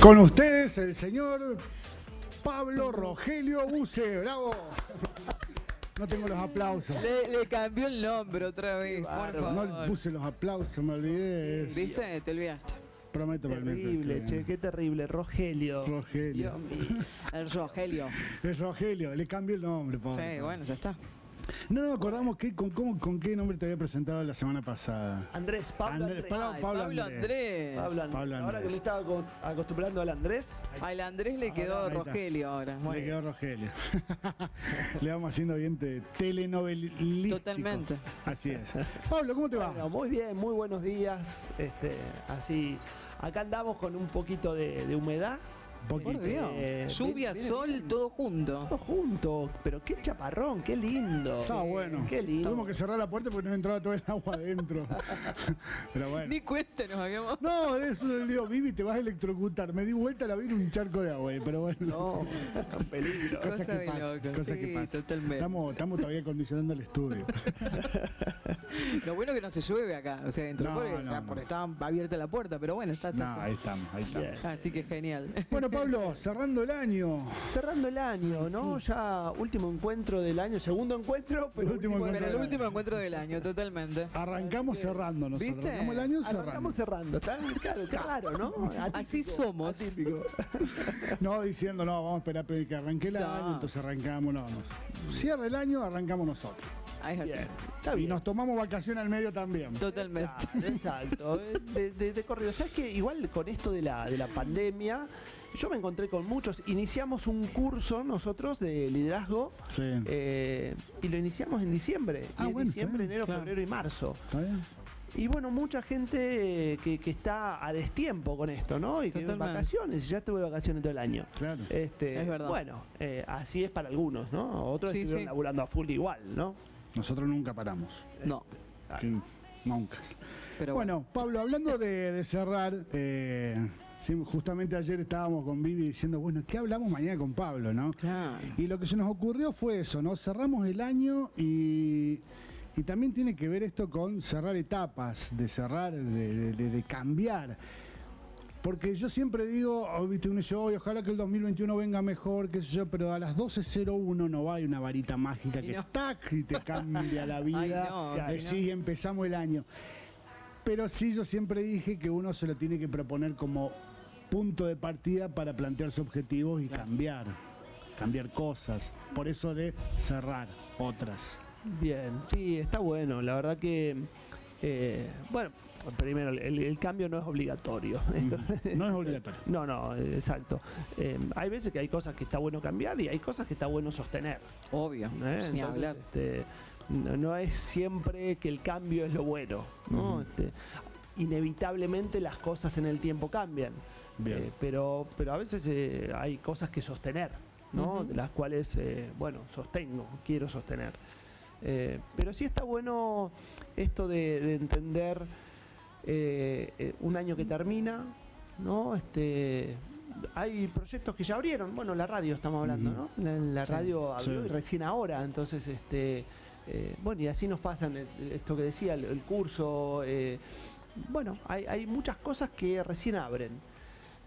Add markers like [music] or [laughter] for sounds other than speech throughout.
Con ustedes, el señor Pablo Rogelio Buse. ¡Bravo! No tengo los aplausos. Le, le cambió el nombre otra vez, por favor. No puse los aplausos, me olvidé. ¿Viste? Te olvidaste. Prometo el Terrible, che, qué terrible. Rogelio. Rogelio. Dios mío. El Rogelio. [laughs] Es Rogelio, le cambió el nombre, pobre. Sí, bueno, ya está. No nos acordamos qué, con, cómo- con qué nombre te había presentado la semana pasada. Andrés, Pablo Andrés, Andrés. Pablo- Ay, Pablo Pablo Andrés. Andrés. Pablo Andrés. Pablo Ahora que Andrés. me estaba aco- acostumbrando al Andrés. Al Andrés le quedó ahí está. Rogelio ahora. Bueno, Le quedó Rogelio. [laughs] le vamos haciendo bien te- telenovelístico. Totalmente. Así es. Pablo, ¿cómo te va? Bueno, muy bien, muy buenos días. Este, así, acá andamos con un poquito de, de humedad. Poquito. Por Dios. Lluvia, viene sol, bien. todo junto. Todos juntos, pero qué chaparrón, qué lindo. Está bueno. Qué lindo. Tuvimos que cerrar la puerta porque nos entraba todo el agua adentro. [laughs] Pero bueno. Ni cuenta nos habíamos. No, eso le digo, Vivi, te vas a electrocutar. Me di vuelta, la vi en un charco de agua, pero bueno. No, peligro. Cosas Cosa que pasan, loco. cosas Sí, que pasan. totalmente. Estamos, estamos todavía acondicionando el estudio. [laughs] Lo bueno que no se llueve acá. O sea, dentro No, o no, sea, no. porque estaba abierta la puerta, pero bueno, está. está, No, está. ahí estamos, ahí estamos. Así que genial. Bueno, Pablo, cerrando el año. Cerrando el año, ¿no? Ya último encuentro del año, segundo encuentro, pero Último último encuentro Pero el último encuentro del año, totalmente. Arrancamos cerrando nosotros. ¿Viste? Arrancamos el año cerrando. Arrancamos cerrando, ¿está? Claro, raro, ¿no? Atípico, Así somos. atípico. [laughs] No diciendo, no, vamos a esperar pero que arranque el No. año, entonces arrancamos, no, no. Cierra el año, arrancamos nosotros. Ah, es así. Bien, está Y bien. nos tomamos vacaciones al medio también. Totalmente. Claro, exacto, eh, de, de, de corrido. ¿Sabes que Igual con esto de la, de la pandemia, yo me encontré con muchos. Iniciamos un curso nosotros de liderazgo Sí. eh, y lo iniciamos en diciembre. Ah, y es bueno, diciembre, bien, enero, claro. febrero y marzo. ¿Está bien? Y bueno, mucha gente eh, que, que está a destiempo con esto, ¿no? Y que en Totalmente. vacaciones, y ya tuve vacaciones todo el año. Claro. Este, Es verdad. Bueno, eh, así es para algunos, ¿no? Otros Sí, estuvieron sí. laburando a full igual, ¿no? Nosotros nunca paramos. No. Que- Nunca. Pero Bueno, Pablo, hablando de, de cerrar, eh, sí, justamente ayer estábamos con Vivi diciendo, bueno, ¿qué hablamos mañana con Pablo, no? Claro. Y lo que se nos ocurrió fue eso, ¿no? Cerramos el año y, y también tiene que ver esto con cerrar etapas, de cerrar, de, de- de cambiar. Porque yo siempre digo, oh, viste, uno dice, "Oy, ojalá que el 2021 venga mejor, qué sé yo, pero a las 12.01 no va, hay una varita mágica que no. tac y te cambia la [laughs] vida. Ay, no, y si sí, empezamos el año. Pero sí, yo siempre dije que uno se lo tiene que proponer como punto de partida para plantearse objetivos y cambiar, cambiar cosas. Por eso de cerrar otras. Bien, sí, está bueno. La verdad que, eh, bueno, primero, el, el cambio no es obligatorio. No es [laughs] obligatorio. No, no, exacto. Eh, hay veces que hay cosas que está bueno cambiar y hay cosas que está bueno sostener. Obvio. ¿eh? Ni Entonces, hablar. este, no, no es siempre que el cambio es lo bueno. ¿no? Este, inevitablemente las cosas en el tiempo cambian. Eh, pero, pero a veces eh, hay cosas que sostener, ¿no? De las cuales, eh, bueno, sostengo, quiero sostener. Pero sí está bueno esto de, de entender un año que termina, ¿no? Este, hay proyectos que ya abrieron, bueno, la radio estamos hablando. ¿no? La, la Sí, radio abrió sí. y recién ahora, entonces, este, eh, bueno, y así nos pasan esto que decía, el, el curso, eh, bueno, hay, hay muchas cosas que recién abren,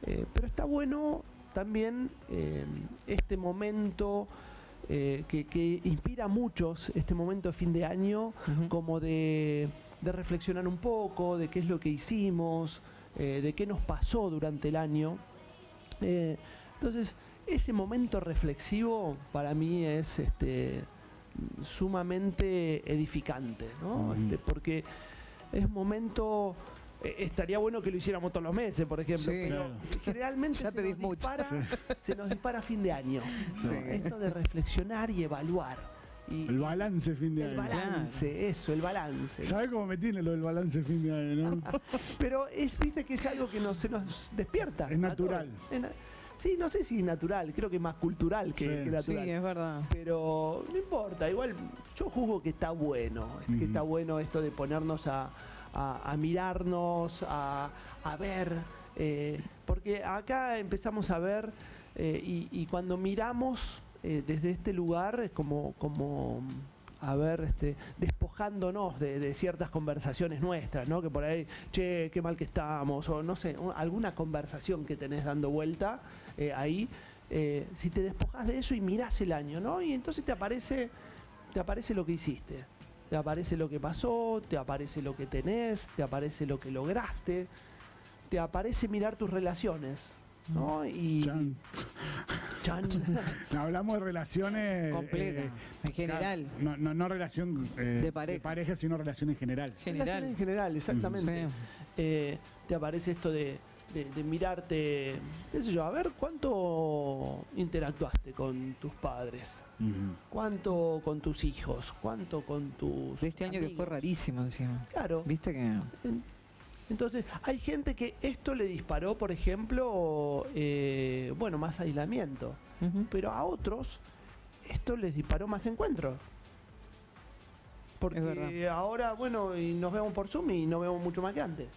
Eh, pero está bueno también este momento que, que inspira a muchos, este momento de fin de año, como de, de reflexionar un poco, de qué es lo que hicimos, de qué nos pasó durante el año. Entonces, ese momento reflexivo para mí es este, sumamente edificante, ¿no? Este, porque es momento... eh, Estaría bueno que lo hiciéramos todos los meses, por ejemplo, Sí. pero Claro. generalmente [laughs] Ya se, pedís nos mucho. dispara, se nos dispara a fin de año. Esto de reflexionar y evaluar. Y, El balance fin de el año. balance, eso, el balance. ¿Sabe cómo me tiene lo del balance fin de año, no? [laughs] Pero es, viste que es algo que no, se nos despierta. Es natural. Es na- sí, no sé si es natural, creo que es más cultural que, Sí. que Sí, natural. es verdad. Pero no importa, igual yo juzgo que está bueno, que está bueno esto de ponernos a, a- a mirarnos, a, a ver, eh, porque acá empezamos a ver eh, y, y cuando miramos eh, desde este lugar es como, como, a ver, este, despojándonos de, de ciertas conversaciones nuestras, ¿no? Que por ahí, che, qué mal que estamos, o no sé, un- alguna conversación que tenés dando vuelta eh, ahí, eh, si te despojas de eso y mirás el año, ¿no? Y entonces te aparece, te aparece lo que hiciste, te aparece lo que pasó, te aparece lo que tenés, te aparece lo que lograste, te aparece mirar tus relaciones, ¿no? Y Chan. chan. [laughs] No, hablamos de relaciones. Completa, eh, en general. No, no, no relación eh, De pareja. sino relación en general. General. Relaciones en general, exactamente. Sí. Eh, te aparece esto de, de- de mirarte, qué sé yo, a ver cuánto interactuaste con tus padres, cuánto con tus hijos, cuánto con tus. De este año que fue rarísimo encima. Claro. Viste que. En- Entonces, hay gente que esto le disparó, por ejemplo, eh, bueno, más aislamiento. Pero a otros, esto les disparó más encuentros. Porque verdad. ahora, bueno, y nos vemos por Zoom y nos vemos mucho más que antes.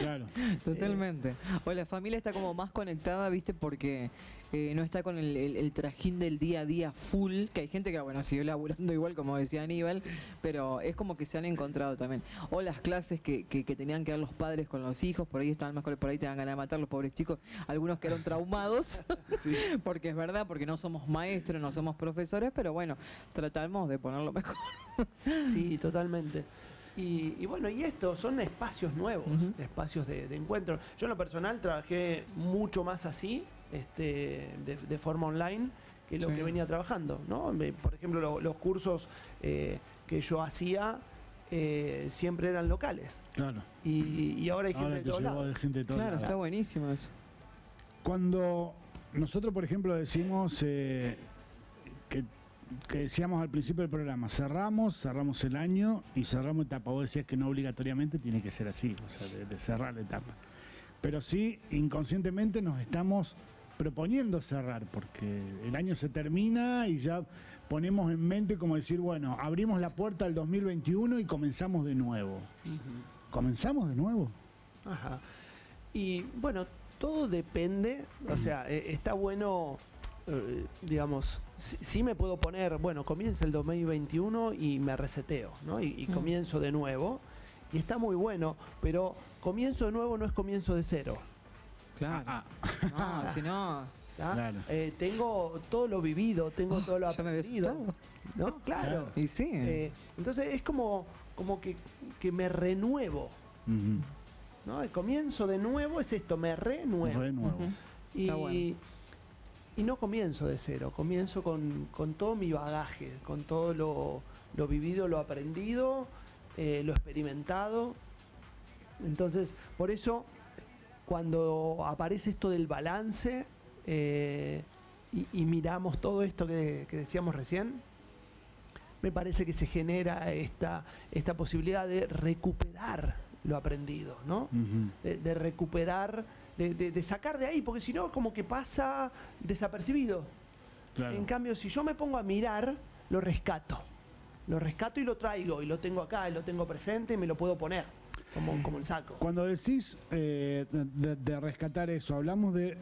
Claro. [laughs] Totalmente. O la familia está como más conectada, ¿viste? Porque eh, no está con el, el- el trajín del día a día full, que hay gente que, bueno, siguió laburando igual, como decía Aníbal, pero es como que se han encontrado también. O las clases que, que- que tenían que dar los padres con los hijos, por ahí estaban más por ahí te dan ganas de matar los pobres chicos, algunos quedaron traumados, [laughs] [laughs] porque es verdad, porque no somos maestros, no somos profesores, pero bueno, tratamos de ponerlo mejor. Sí, totalmente. Y, y bueno, y esto son espacios nuevos, Ujú. espacios de, de encuentro. Yo en lo personal trabajé mucho más así, este, de, de forma online, que lo Sí. que venía trabajando. ¿no? Me- Por ejemplo, lo- los cursos eh, que yo hacía eh, siempre eran locales. Claro. Y, y ahora hay gente Ahora de llegó lados. de gente de todos Claro, lados. está buenísimo eso. Cuando nosotros, por ejemplo, decimos eh, que, que decíamos al principio del programa, cerramos, cerramos el año y cerramos etapa. Vos decías que no obligatoriamente tiene que ser así, o sea, de, de cerrar la etapa. Pero sí, inconscientemente nos estamos proponiendo cerrar, porque el año se termina y ya ponemos en mente como decir, bueno, abrimos la puerta al 2021 y comenzamos de nuevo. ¿Comenzamos de nuevo? Ajá. Y bueno, todo depende, o sea, eh, está bueno, eh, digamos, sí, sí me puedo poner, bueno, comienza el 2021 y me reseteo, ¿no? Y, y Mm. comienzo de nuevo. Y está muy bueno, pero comienzo de nuevo no es comienzo de cero. Claro. Ah, No, si no. Claro. Eh, tengo todo lo vivido, tengo Oh, todo lo ya me había aprendido. ¿No? Claro. [laughs] Y sí. Eh, entonces es como, como que, que me renuevo. ¿no? El comienzo de nuevo es esto, me renuevo. de nuevo. Ujú. Y, Está bueno. Y no comienzo de cero, comienzo con, con todo mi bagaje, con todo lo, lo vivido, lo aprendido, eh, lo experimentado. Entonces, por eso, cuando aparece esto del balance eh, y, y miramos todo esto que, que decíamos recién, me parece que se genera esta, esta posibilidad de recuperar lo aprendido, ¿no? De recuperar, de, de- de sacar de ahí, porque si no, como que pasa desapercibido. Claro. En cambio, si yo me pongo a mirar, lo rescato. Lo rescato y lo traigo, y lo tengo acá, y lo tengo presente, y me lo puedo poner, como, como el saco. Cuando decís eh, de, de rescatar eso, hablamos de.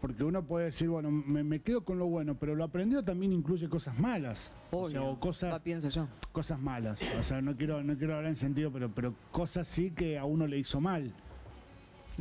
Porque uno puede decir, bueno, me, me quedo con lo bueno, pero lo aprendido también incluye cosas malas. O sea, Obvio. o cosas, pienso yo. cosas malas. O sea, no quiero, no quiero hablar en sentido, pero, pero cosas sí que a uno le hizo mal.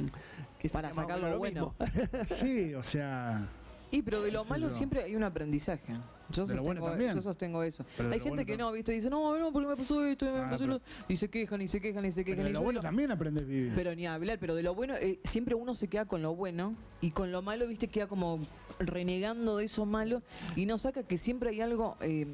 [laughs] Que Para sacar lo bueno. mismo. [laughs] [laughs] Sí, o sea. Y pero de lo malo yo. siempre hay un aprendizaje. Yo bueno sostengo, yo sostengo eso. Pero hay gente bueno que no, ¿viste? Dice, no, no, porque me pasó esto, y me Ah, pasó pero- lo... Y se quejan, y se quejan, y se quejan, y se Pero de y lo bueno digo, también aprendes vivir. Pero ni hablar, pero de lo bueno, eh, siempre uno se queda con lo bueno y con lo malo, viste, queda como renegando de eso malo y no saca que siempre hay algo. eh,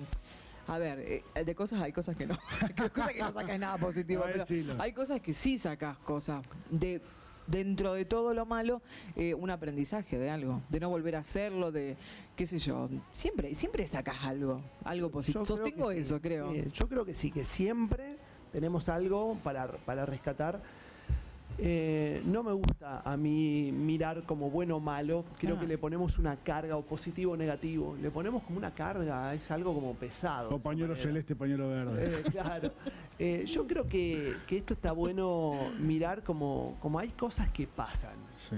a ver, eh, de cosas hay cosas que no. Hay cosas que no sacas nada positivo, No, pero hay cosas que sí sacas cosas. De, dentro de todo lo malo, eh, un aprendizaje de algo, de no volver a hacerlo, de qué sé yo. Siempre, siempre sacas algo, algo positivo. Sostengo sí. eso, creo. Sí, yo creo que sí, que siempre tenemos algo para, para rescatar. Eh, no me gusta a mí mirar como bueno o malo. Creo Ah. que le ponemos una carga o positivo o negativo. Le ponemos como una carga, es algo como pesado. O pañuelo celeste, pañuelo verde. Eh, claro. Eh, yo creo que, que esto está bueno mirar como, como hay cosas que pasan. Sí.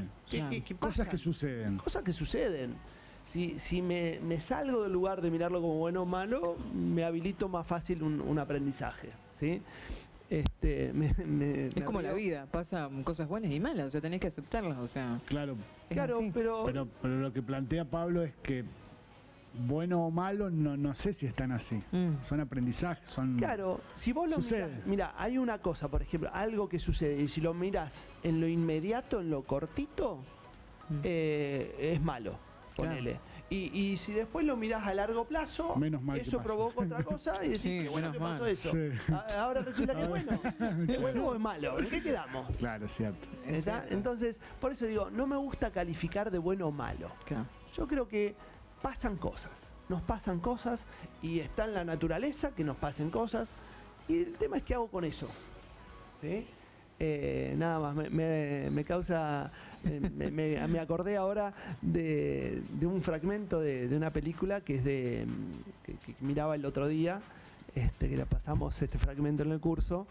Que, que- Cosas que suceden. Cosas que suceden. si, si me, me salgo del lugar de mirarlo como bueno o malo, me habilito más fácil un, un aprendizaje. ¿sí? Este, me- me- Es me como la vida, pasan cosas buenas y malas, o sea, tenés que aceptarlas, o sea. Claro, Claro, pero, pero, pero lo que plantea Pablo es que bueno o malo, no, no sé si están así. Mm. Son aprendizajes, son... Claro, si vos lo Sucede. mirás- mira, hay una cosa, por ejemplo, algo que sucede, y si lo miras en lo inmediato, en lo cortito, Mm. eh, es malo, Claro. Y, y si después lo mirás a largo plazo, Menos mal que eso provoca otra cosa y decís, Sí, qué bueno que pasó eso. Sí. A- Ahora resulta que es bueno. [laughs] ¿Es bueno o es malo? ¿En qué quedamos? Claro, es cierto. Es ¿Está? cierto. Entonces, por eso digo, no me gusta calificar de bueno o malo. Claro. Yo creo que pasan cosas, nos pasan cosas y está en la naturaleza que nos pasen cosas y el tema es qué hago con eso. ¿Sí? Eh, nada más, me, me- me causa, eh, me, me- me acordé ahora de, de un fragmento de, de una película que es de, que, que miraba el otro día, este, que la pasamos este fragmento en el curso,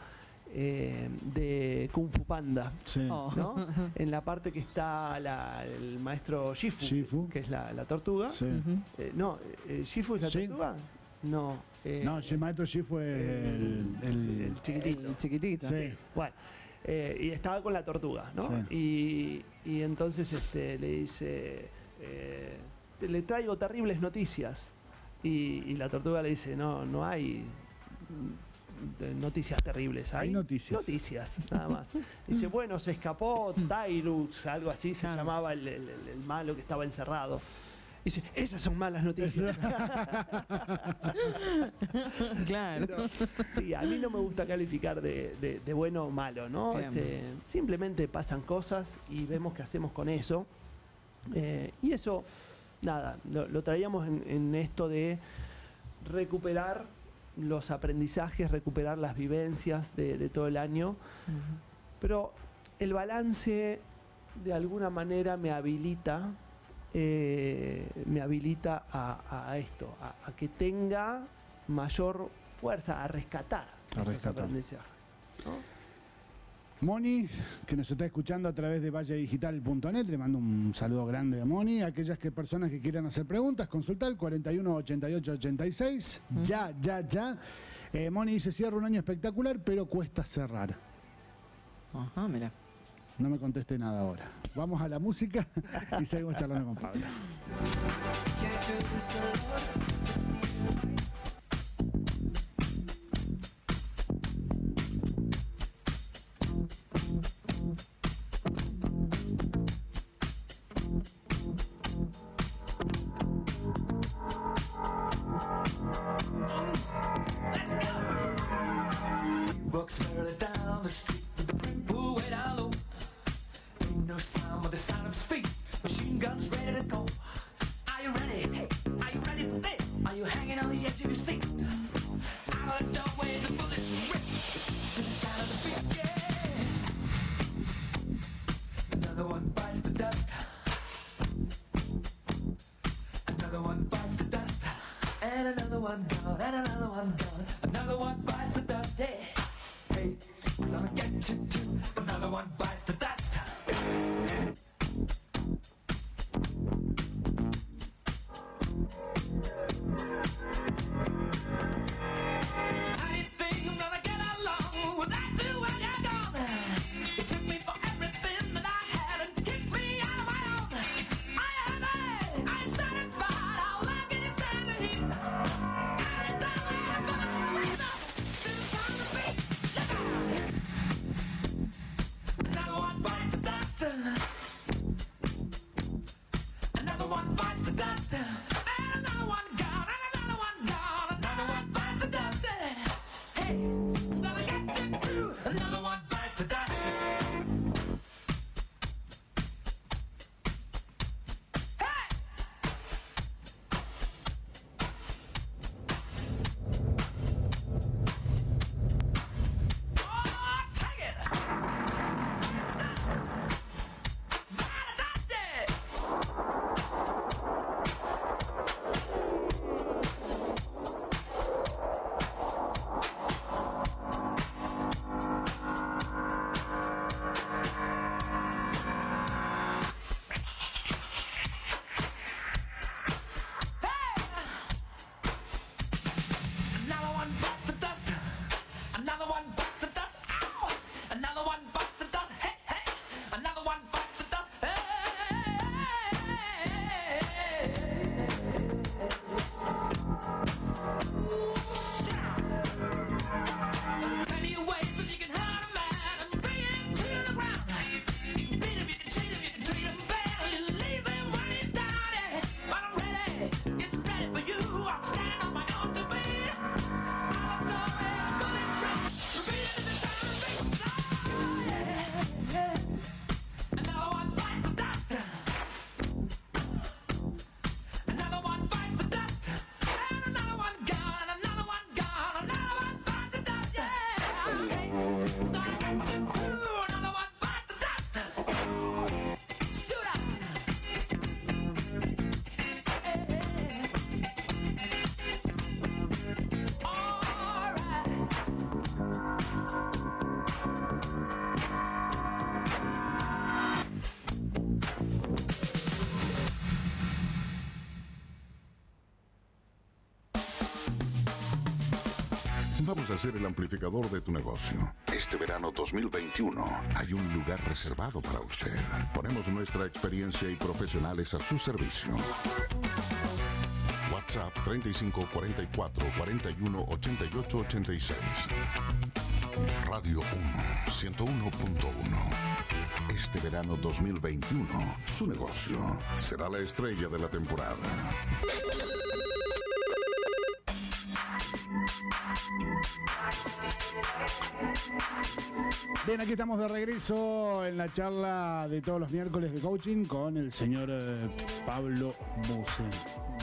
eh, de Kung Fu Panda. Sí. Oh. ¿no? [laughs] en la parte que está la- el maestro Shifu, Shifu. que es la, la tortuga. Sí. Eh, no, eh, ¿Shifu es la Sí. tortuga? No. eh, No, el maestro G fue el, el- el chiquitito. El chiquitito. Sí. Bueno, eh, y estaba con la tortuga, ¿no? Sí. Y, y entonces este, le dice, eh, "Te- le traigo terribles noticias. Y, y la tortuga le dice, no, no hay noticias terribles, hay, Hay noticias. Noticias, nada más. Dice, bueno, se escapó [laughs] Tylux, algo así se Claro. llamaba el- el malo que estaba encerrado. Dice, esas son malas noticias. [laughs] Claro. Pero, sí, a mí no me gusta calificar de, de- de bueno o malo, ¿no? Este, simplemente pasan cosas y vemos qué hacemos con eso. Eh, y eso, nada, lo, lo traíamos en, en esto de recuperar los aprendizajes, recuperar las vivencias de, de todo el año. Pero el balance de alguna manera me habilita, eh, me habilita a, a esto, a, a que tenga mayor fuerza, a rescatar A estos rescatar. aprendizajes. ¿no? Moni, que nos está escuchando a través de valledigital.net, le mando un saludo grande a Moni. Aquellas que personas que quieran hacer preguntas, consultar 41 88 86. Ya, ya, ya. Eh, Moni dice: cierra un año espectacular, pero cuesta cerrar. Ajá, mira. No me conteste nada ahora. Vamos a la música y seguimos charlando con Pablo. Vamos a ser el amplificador de tu negocio. Este verano 2021 hay un lugar reservado para usted. Ponemos nuestra experiencia y profesionales a su servicio. WhatsApp 35 44 41 88 86. Radio 1 101.1. Este verano 2021, su negocio será la estrella de la temporada. Bien, aquí estamos de regreso en la charla de todos los miércoles de coaching con el señor eh, Pablo Buse.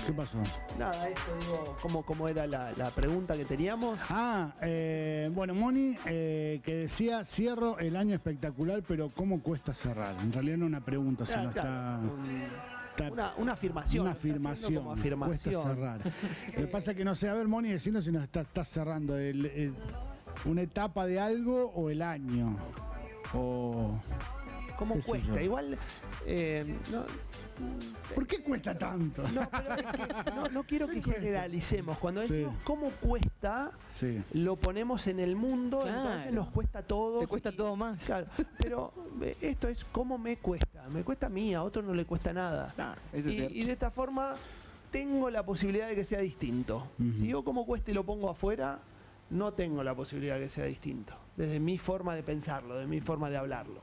¿Qué pasó? Nada, esto digo, ¿cómo, cómo era la, la pregunta que teníamos? Ah, eh, bueno, Moni, eh, que decía, cierro el año espectacular, pero ¿cómo cuesta cerrar? En realidad no una pregunta, sino Ah, claro, está... un- está- una, una afirmación. Una afirmación. como afirmación. Cuesta cerrar. [laughs] Lo que pasa es que no sé, a ver, Moni, decirnos si nos está, cerrando el- el- una etapa de algo o el año. O. ¿Cómo cuesta? Igual, eh, no, ¿Por qué cuesta tanto? no, pero es que no, no quiero [laughs] que generalicemos. Cuando Sí. decimos cómo cuesta, Sí. lo ponemos en el mundo, entonces Claro. nos cuesta todo. Te cuesta todo más. Claro, pero eh, esto es cómo me cuesta. Me cuesta a mí, a otro no le cuesta nada. Claro, eso es y, cierto. y de esta forma tengo la posibilidad de que sea distinto. Si yo como cuesta y lo pongo afuera, no tengo la posibilidad de que sea distinto. Desde mi forma de pensarlo, de mi forma de hablarlo.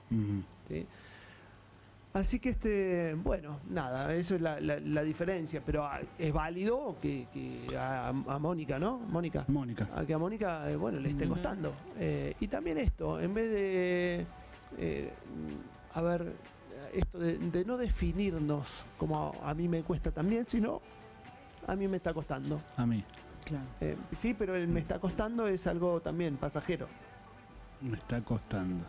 Así que, este, bueno, nada, eso es la, la- la diferencia, pero ah, es válido que, que a, a Mónica, ¿no? Mónica. Mónica. A que a Mónica, eh, bueno, le esté costando. Eh, y también esto, en vez de, eh, a ver, esto de, de no definirnos como a, a mí me cuesta también, sino a mí me está costando. A mí. Claro. Eh, sí, pero el me está costando es algo también pasajero. Me está costando.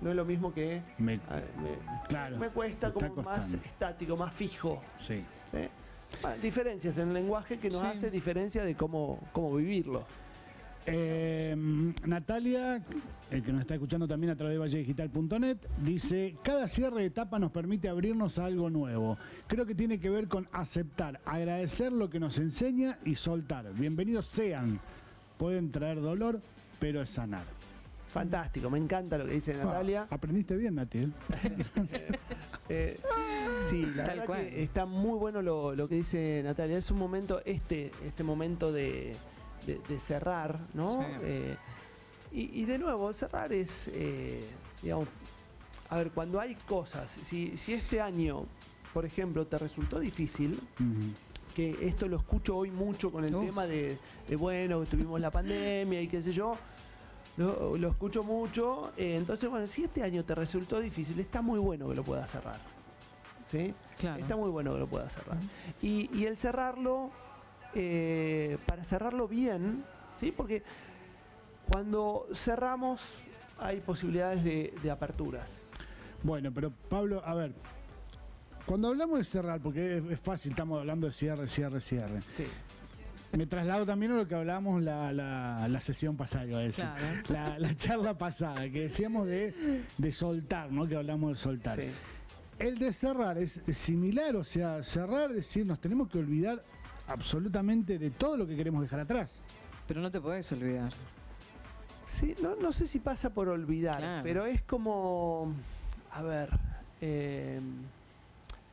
No es lo mismo que Me, a ver, me, claro. me cuesta como más estático, más fijo. Sí. ¿sí? Ah, diferencias en el lenguaje que nos Sí. hace diferencia de cómo, cómo vivirlo. Eh, Natalia, el que nos está escuchando también a través de valledigital.net, dice, cada cierre de etapa nos permite abrirnos a algo nuevo. Creo que tiene que ver con aceptar, agradecer lo que nos enseña y soltar. Bienvenidos sean. Pueden traer dolor, pero es sanar. Fantástico, me encanta lo que dice Natalia. Ah, aprendiste bien, Nati. ¿eh? [laughs] Eh, sí, la Tal verdad cual. que está muy bueno lo, lo que dice Natalia. Es un momento, este, este momento de, de- de cerrar, ¿no? Sí. Eh, y, y de nuevo, cerrar es, eh, digamos, a ver, cuando hay cosas, si, si este año, por ejemplo, te resultó difícil, que esto lo escucho hoy mucho con el Uf. tema de, de, bueno, tuvimos la pandemia y qué sé yo. Lo, lo escucho mucho. eh, entonces, bueno, si este año te resultó difícil, está muy bueno que lo puedas cerrar. ¿Sí? Claro. Está muy bueno que lo puedas cerrar. Y, y el cerrarlo, eh, para cerrarlo bien, ¿sí? Porque cuando cerramos hay posibilidades de, de aperturas. Bueno, pero Pablo, a ver, cuando hablamos de cerrar, porque es, es fácil, estamos hablando de cierre, cierre, cierre. Sí. Me traslado también a lo que hablábamos la, la, la sesión pasada, iba a decir. Claro. La, la charla pasada, que decíamos de, de soltar, ¿no? Que hablamos de soltar. sí. El de cerrar es similar, o sea, cerrar, es decir, nos tenemos que olvidar absolutamente de todo lo que queremos dejar atrás. Pero no te podés olvidar. Sí, no, no sé si pasa por olvidar, Claro. pero es como, a ver, eh,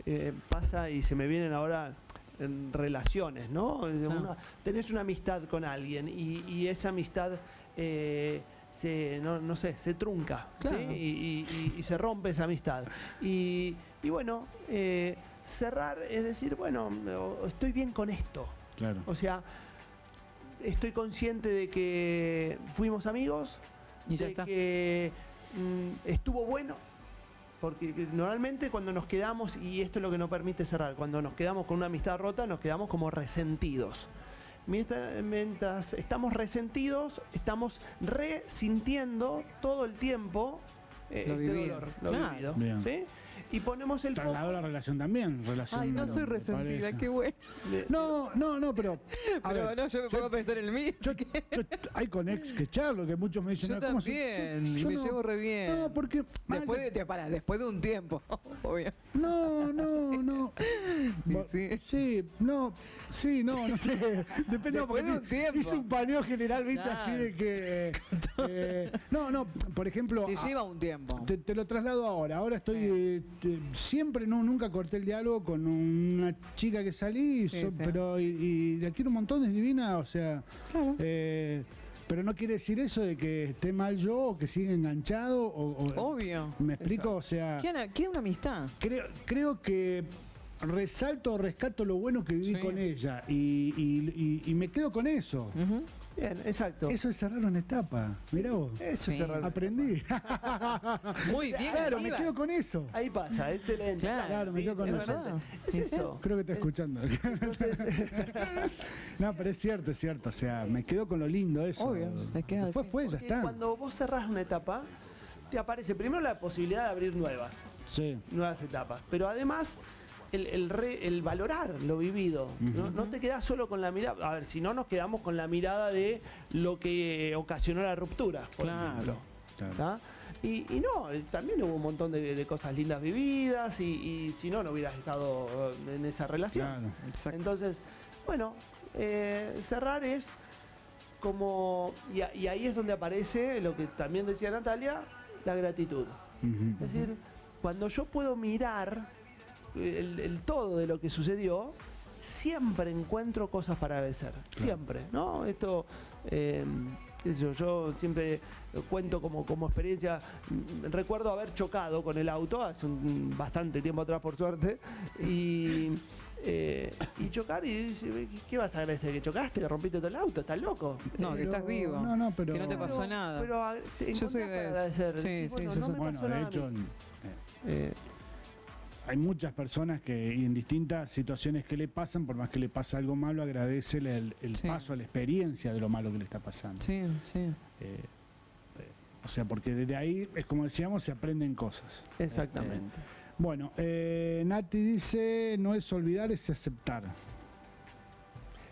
eh, pasa y se me vienen ahora en relaciones, ¿no? Una- tenés una amistad con alguien y, y esa amistad se, no, no sé, se trunca ¿sí? Claro. y, y- y- y se rompe esa amistad. Y, y bueno, eh, cerrar es decir, bueno, estoy bien con esto. Claro. O sea, estoy consciente de que fuimos amigos, Y ya de está. que mm, estuvo bueno, porque normalmente cuando nos quedamos, y esto es lo que nos permite cerrar, cuando nos quedamos con una amistad rota, nos quedamos como resentidos. Mientras, mientras estamos resentidos, estamos resintiendo todo el tiempo eh, Lo este vivido. dolor, lo vivido. Bien. ¿sí? Y ponemos el. Trasladó la relación también. Relación Ay, no soy resentida, pareja. qué bueno. No, no, no, pero. a Pero ver, no, yo me pongo a pensar en el mío. yo- yo- hay con ex que charlo, que muchos me dicen. Yo "Ah, ¿cómo sos?". también, Yo- yo me no. llevo re bien. No, porque. Después de, te- pará, después de un tiempo, [laughs] obvio. No, no, no. [laughs] Sí. Sí, no, sí, no, no sé. [laughs] Depende Después de un tiempo. hice un paneo general, viste, así de que. eh, no, no, por ejemplo. Te lleva un tiempo. Te, te lo traslado ahora. Ahora estoy. Sí. Siempre no, nunca corté el diálogo con una chica que salí, y Sí, so- sí. pero y, y la quiero un montón, es divina, o sea. Claro. eh, pero no quiere decir eso de que esté mal yo o que siga enganchado o. o- Obvio. ¿Me explico? O sea. ¿Quién, quién una amistad? Creo, creo que resalto o rescato lo bueno que viví Sí. con ella y, y- y- y me quedo con eso. Bien, exacto. Eso es cerrar una etapa. Mirá vos. Eso Sí. es cerrar. Aprendí. Muy bien. claro, me quedo con eso. Ahí pasa, excelente. Claro, Claro, me quedo con es eso. verdad. Es Sí, sí. eso. Creo que está escuchando. Entonces, [laughs] no, pero es cierto, es cierto. O sea, me quedo con lo lindo eso. Obvio, te quedas Después así. fue, ya está. cuando vos cerrás una etapa, te aparece primero la posibilidad de abrir nuevas, Sí. nuevas etapas. Pero además, el, el re- el valorar lo vivido. ¿no? No te quedás solo con la mirada. A ver, si no nos quedamos con la mirada de lo que ocasionó la ruptura, por Claro. ejemplo. Y, y no, eh, también hubo un montón de, de cosas lindas vividas y, y si no, no hubieras estado eh, en esa relación. Claro. Exacto. Entonces, bueno, eh, cerrar es como, y, a- y ahí es donde aparece lo que también decía Natalia, la gratitud. Es decir, cuando yo puedo mirar el, el todo de lo que sucedió, siempre encuentro cosas para agradecer. Siempre, ¿no? Esto, eh, qué sé yo, yo siempre cuento como, como experiencia. mm, Recuerdo haber chocado con el auto hace un, bastante tiempo atrás, por suerte, y. eh, y chocar y ¿qué vas a agradecer? ¿Que chocaste? ¿Que rompiste todo el auto? ¿Estás loco? No, que Pero- estás vivo. no, no, pero- Que no te pasó Pero- nada. Pero ag- te Yo soy de agradecer. Sí, Decís, sí, bueno, yo no soy- Bueno, pasó de hecho, Eh, hay muchas personas que y en distintas situaciones que le pasan, por más que le pasa algo malo, agradece el, el Sí. paso, la experiencia de lo malo que le está pasando. Sí, sí. Eh, eh, o sea, porque desde ahí, es como decíamos, se aprenden cosas. exactamente. Eh, bueno, eh, Nati dice, no es olvidar, es aceptar.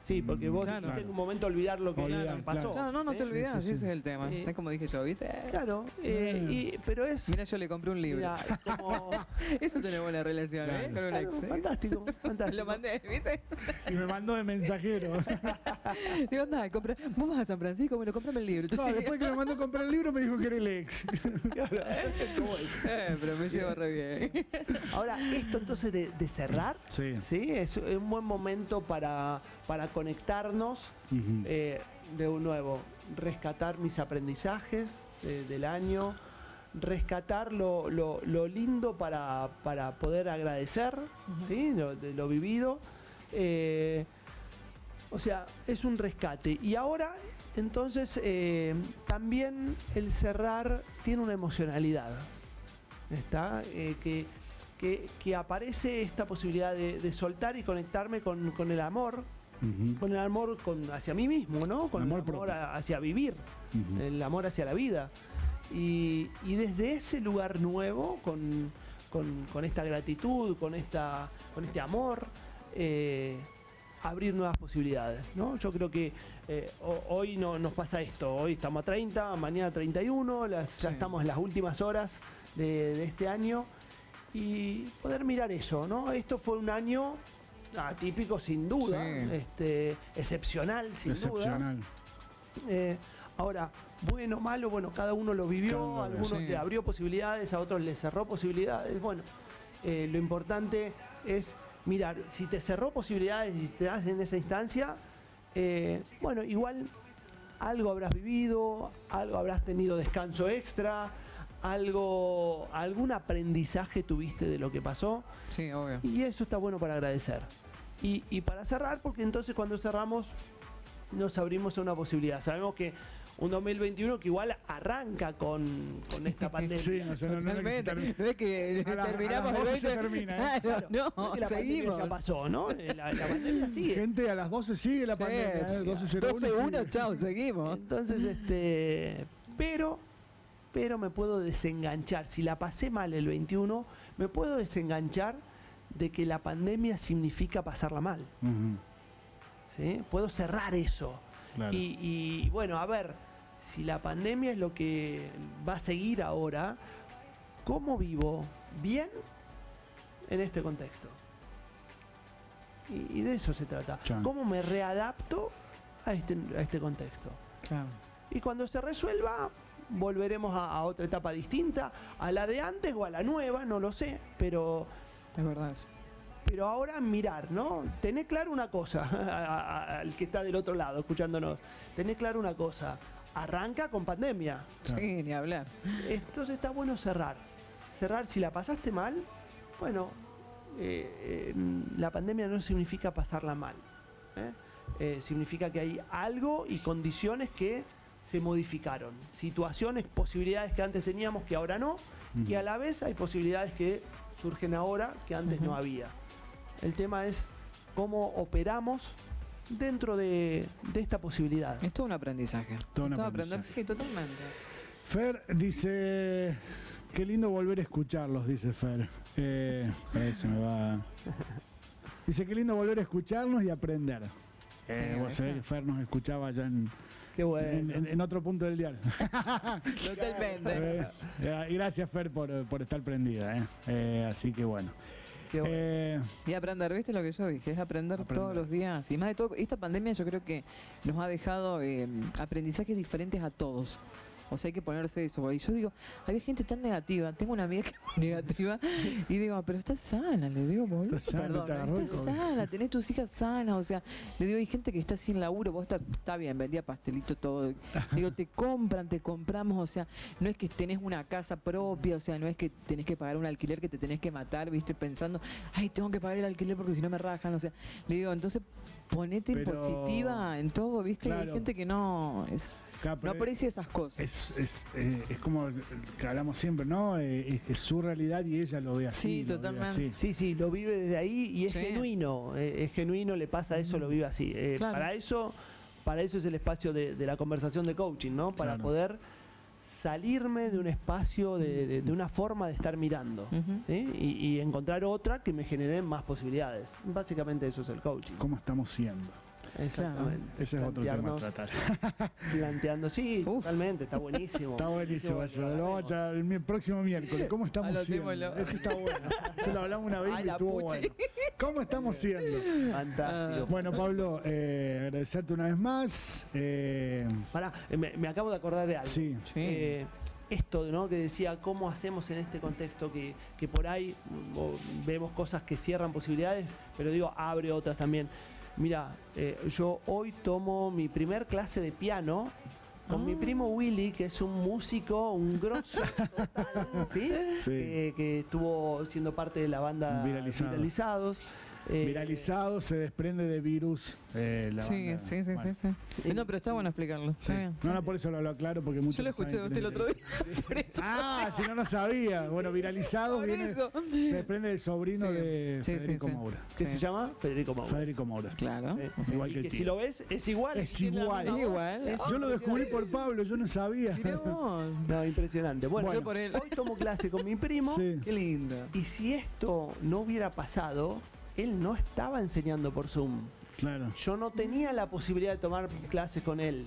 Sí, porque vos Claro. dijiste en un momento olvidar lo que Olvidar, pasó. Claro, no, no ¿sí? te olvidas, sí, sí. ese es el tema. Eh, es como dije yo, ¿viste? Claro, eh, y- pero es. Mira, yo le compré un libro. mira, como- [laughs] Eso tiene buena relación, ¿eh? Con un claro, ex. ¿eh? fantástico, fantástico. Lo mandé, ¿viste? Y me mandó de mensajero. [laughs] Digo, anda, compra. Vos vas a San Francisco, bueno, comprame el libro. No, Entonces, después que me mandó a comprar el libro me dijo que era el ex. [laughs] Eh, pero me lleva re bien. Ahora, esto entonces de, de cerrar, Sí. ¿sí? Es un buen momento para, para conectarnos eh, de un nuevo, rescatar mis aprendizajes de- del año, rescatar lo, lo- lo lindo para, para poder agradecer, ¿sí? Lo, de lo vivido. Eh, o sea, es un rescate. Y ahora, entonces, eh, también el cerrar tiene una emocionalidad. ¿Está? Eh, que, que- que aparece esta posibilidad de, de soltar y conectarme con, con el amor, Con el amor con, hacia mí mismo, ¿no? Con Amor el amor a- hacia vivir, el amor hacia la vida. Y, y desde ese lugar nuevo, con, con- con esta gratitud, con, esta, con este amor, eh, abrir nuevas posibilidades, ¿no? Yo creo que eh, ho- hoy no, nos pasa esto, hoy estamos a 30, mañana 31, las, ya Sí. estamos en las últimas horas de, de este año y poder mirar eso, ¿no? Esto fue un año atípico sin duda, Sí. este, excepcional sin duda. Excepcional. Eh, ahora, bueno, malo, bueno, cada uno lo vivió, a algunos sí. le abrió posibilidades, a otros le cerró posibilidades. Bueno, eh, lo importante es mirar, si te cerró posibilidades y te das en esa instancia, eh, bueno, igual algo habrás vivido, algo habrás tenido descanso extra, algo, algún aprendizaje tuviste de lo que pasó. Sí, obvio. Y eso está bueno para agradecer. Y, y para cerrar, porque entonces cuando cerramos nos abrimos a una posibilidad. Sabemos que un 2021 que igual arranca con, con esta pandemia. Sí, o sea, no, no. No es que A la- a terminamos las el 12 se 20. termina, ¿eh? Claro, no, es que la pandemia seguimos. ya pasó, ¿no? Eh, La, la pandemia sigue. Gente, a las 12 sigue la Sí, pandemia. ¿eh? 12.01 12-1, sigue. chao, seguimos. Entonces, este. Pero, pero me puedo desenganchar. Si la pasé mal el 21, me puedo desenganchar de que la pandemia significa pasarla mal. ¿sí? Puedo cerrar eso. claro. Y, y, bueno, a ver, si la pandemia es lo que va a seguir ahora, ¿cómo vivo bien en este contexto? Y, y de eso se trata. Chan. ¿Cómo me readapto a este, a este contexto? Claro. Y cuando se resuelva, volveremos a, a otra etapa distinta, a la de antes o a la nueva, no lo sé, pero, Es verdad eso. pero ahora mirar, ¿no? Tené claro una cosa, [laughs] al que está del otro lado escuchándonos, tené claro una cosa, arranca con pandemia. Sí, ni hablar. entonces está bueno cerrar. Cerrar, si la pasaste mal, bueno, eh, eh, la pandemia no significa pasarla mal. ¿eh? Eh, significa que hay algo y condiciones que se modificaron. Situaciones, posibilidades que antes teníamos que ahora no. Y a la vez hay posibilidades que surgen ahora que antes no había. El tema es cómo operamos dentro de, de esta posibilidad. Es todo un aprendizaje. Todo un Todo aprender, aprendizaje. sí, totalmente. Fer dice, qué lindo volver a escucharlos, dice Fer. Eh, eso me va... Dice, qué lindo volver a escucharnos y aprender. Eh, Sí, vos que Fer nos escuchaba ya en, Qué bueno. en- otro punto del dial. [laughs] Totalmente. Eh, gracias Fer por, por estar prendida. eh. Eh, así que bueno. Eh, Y aprender, ¿viste lo que yo dije? Es aprender, Aprender. todos los días. Y más de todo, esta pandemia yo creo que nos ha dejado eh, aprendizajes diferentes a todos. O sea, hay que ponerse eso. Y yo digo, había gente tan negativa. Tengo una amiga que es muy negativa. Y digo, pero estás sana. Le digo, boludo. Sana, Perdón, estás sana. Tenés tus hijas sanas. O sea, le digo, hay gente que está sin laburo. Vos estás, está bien, vendía pastelito, todo. Digo, te compran, te compramos. O sea, no es que tenés una casa propia. O sea, no es que tenés que pagar un alquiler que te tenés que matar, viste, pensando, ay, tengo que pagar el alquiler porque si no me rajan. O sea, le digo, entonces ponete Pero- positiva en todo, viste. Hay gente que no es no aprecia esas cosas. es, es, eh, es como que hablamos siempre, ¿no? Eh, es que es su realidad y ella lo ve así. Sí, totalmente. así. Sí, sí, lo vive desde ahí y es Sí. genuino, eh, es genuino, le pasa eso, lo vive así. Eh, Claro. Para eso, para eso es el espacio de, de la conversación de coaching, ¿no? Para Claro. poder salirme de un espacio, de, de- de una forma de estar mirando. ¿sí? Y, y encontrar otra que me genere más posibilidades. Básicamente eso es el coaching. ¿Cómo estamos siendo? Exactamente. Ese es otro tema a tratar. [laughs] Planteando, sí, Uf. totalmente, está buenísimo. Está buenísimo eso. Lo vamos a traer el próximo miércoles. ¿Cómo [laughs] estamos siendo? Ese está bueno. Eso lo hablamos una vez Ay, y estuvo puchi. bueno. ¿Cómo estamos [laughs] siendo? Fantástico. Bueno, Pablo, eh, agradecerte una vez más. Eh, Pará, eh, me, me acabo de acordar de algo. sí, Sí. Eh, esto ¿no? que decía, ¿cómo hacemos en este contexto que, que por ahí mm, vemos cosas que cierran posibilidades, pero digo, abre otras también? Mira, eh, yo hoy tomo mi primer clase de piano con mi Ah. primo Willy, que es un músico, un grosso total, [laughs] ¿sí? Sí. Eh, que estuvo siendo parte de la banda Viralizado. Viralizados. Eh, viralizado, se desprende de virus. eh, la Sí, banda. sí, sí, Bueno, sí, sí. No, pero está bueno explicarlo. sí. Está bien. No, no, por eso lo hablo claro, porque muchos Yo lo escuché de usted el es otro día. [laughs] Por eso. Ah, si no, no sabía. Bueno, viralizado viene, eso. se desprende del sobrino Sí. de Federico sí. Moura. ¿Qué Sí. se llama? Federico Mauro. Federico Moura. Claro. Eh, Igual que el que tío. si lo ves, es igual. Es igual. voz. Igual. Es Yo lo descubrí por Pablo, yo no sabía. Mirá [laughs] vos. No, impresionante. Bueno, Bueno. yo por él. Hoy tomo clase con mi primo. Sí. Qué lindo. Y si esto no hubiera pasado, él no estaba enseñando por Zoom. Claro. Yo no tenía la posibilidad de tomar clases con él.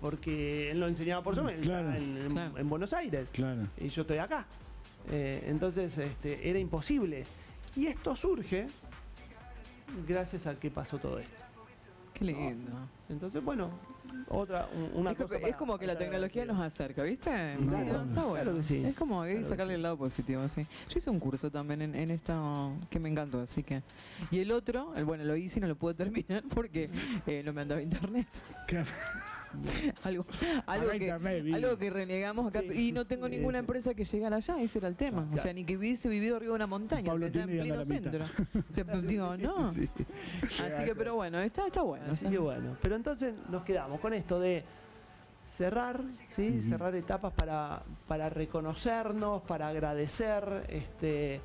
Porque él lo enseñaba por Zoom, él Claro. estaba en, en- Claro. en Buenos Aires. Claro. Y yo estoy acá. Eh, entonces este, era imposible. Y esto surge gracias a que pasó todo esto. Qué lindo. Entonces, bueno, otra, un- una es, co- cosa es para- como que la tecnología nos acerca, ¿viste? Claro. Está Claro bueno. que sí. Es como que que sacarle sí. el lado positivo, sí. Yo hice un curso también en, en esto que me encantó, así que. Y el otro, el, bueno, lo hice y no lo pude terminar porque eh, no me andaba internet. Claro. [laughs] algo, algo, que, internet, Vivi. algo que renegamos acá. Sí. Y no tengo ninguna empresa que llegara allá, ese era el tema. O sea, ni que hubiese vivido arriba de una montaña, Pablo está en pleno centro. [laughs] O sea, digo, no. Sí. Así que, pero bueno, está, está bueno. Así o sea. que bueno. Pero entonces nos quedamos con esto de cerrar, ¿sí? Cerrar etapas para, para reconocernos, para agradecer, este,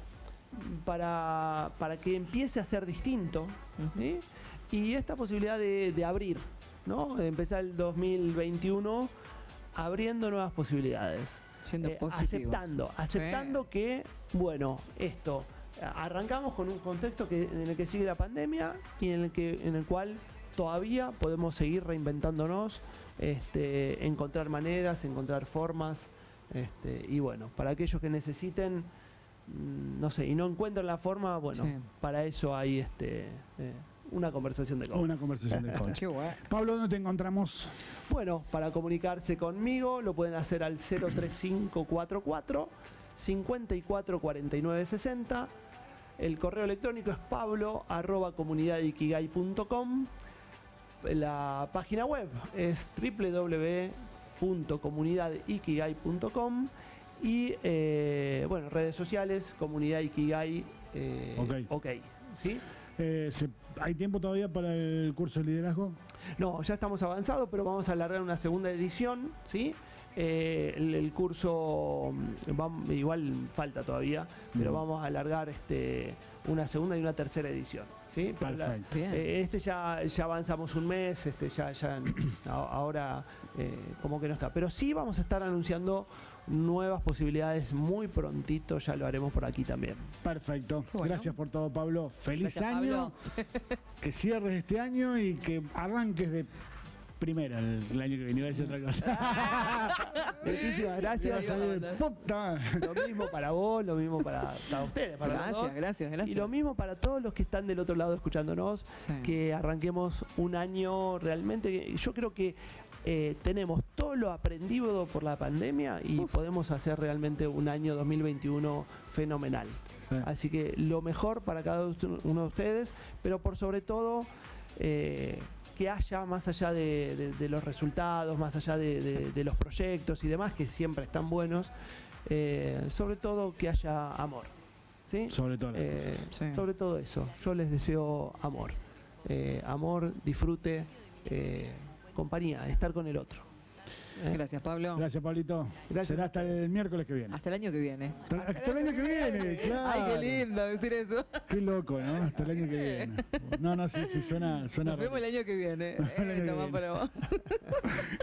para, para que empiece a ser distinto. Y esta posibilidad de, de abrir, ¿no? Empezar el 2021 abriendo nuevas posibilidades. Siendo Eh, aceptando, aceptando que, bueno, esto, arrancamos con un contexto que, en el que sigue la pandemia y en el, que, en el cual todavía podemos seguir reinventándonos, este, encontrar maneras, encontrar formas, este, y bueno, para aquellos que necesiten mm, no sé, y no encuentran la forma, bueno, Sí. para eso hay este eh, una conversación de coach. Una conversación de coach. [laughs] Qué guay. Pablo, ¿dónde te encontramos? Bueno, para comunicarse conmigo lo pueden hacer al 03544 544960. El correo electrónico es pablo arroba comunidadikigai.com. La página web es www.comunidadikigai.com y eh, bueno, redes sociales, comunidad Ikigai. eh, Ok. ok, ¿sí? Eh, ¿se- ¿Hay tiempo todavía para el curso de liderazgo? No, ya estamos avanzados, pero vamos a alargar una segunda edición, ¿sí? Eh, el, el curso mm, vam- igual falta todavía, pero Mm. vamos a alargar este, una segunda y una tercera edición. ¿sí? La- Perfecto. Eh, este ya, ya avanzamos un mes, este ya, ya ahora eh, como que no está. Pero sí vamos a estar anunciando nuevas posibilidades muy prontito, ya lo haremos por aquí también. Perfecto. Bueno. Gracias por todo, Pablo. Feliz Gracias, año. Pablo. [laughs] Que cierres este año y que arranques de primera el, el año que viene. Iba a decir otra cosa. [laughs] Muchísimas gracias. Lo mismo para vos, lo mismo para, para ustedes, para los Gracias, dos. gracias, gracias. Y lo mismo para todos los que están del otro lado escuchándonos, Sí. que arranquemos un año realmente. Yo creo que eh, tenemos todo lo aprendido por la pandemia y podemos hacer realmente un año 2021 fenomenal. Sí. Así que lo mejor para cada uno de ustedes, pero por sobre todo eh, que haya más allá de, de- de los resultados, más allá de, de- de los proyectos y demás, que siempre están buenos, eh, sobre todo que haya amor. ¿sí? Sobre todo. Eh. Sí. Sobre todo eso, yo les deseo amor. Eh, amor, disfrute, eh, compañía, estar con el otro. ¿eh? Gracias, Pablo. Gracias, Pablito. Gracias Será hasta el miércoles que viene. Hasta el año que viene. Hasta, hasta el año que viene, claro. Ay, qué lindo decir eso. Qué loco, ¿no? Hasta el año que viene. No, no, sí, sí, suena, suena Nos vemos el año que viene. [laughs] Eh, año que para vos.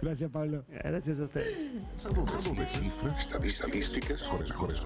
Gracias, Pablo. Gracias a ustedes. ¿Sabes de cifras, estadísticas,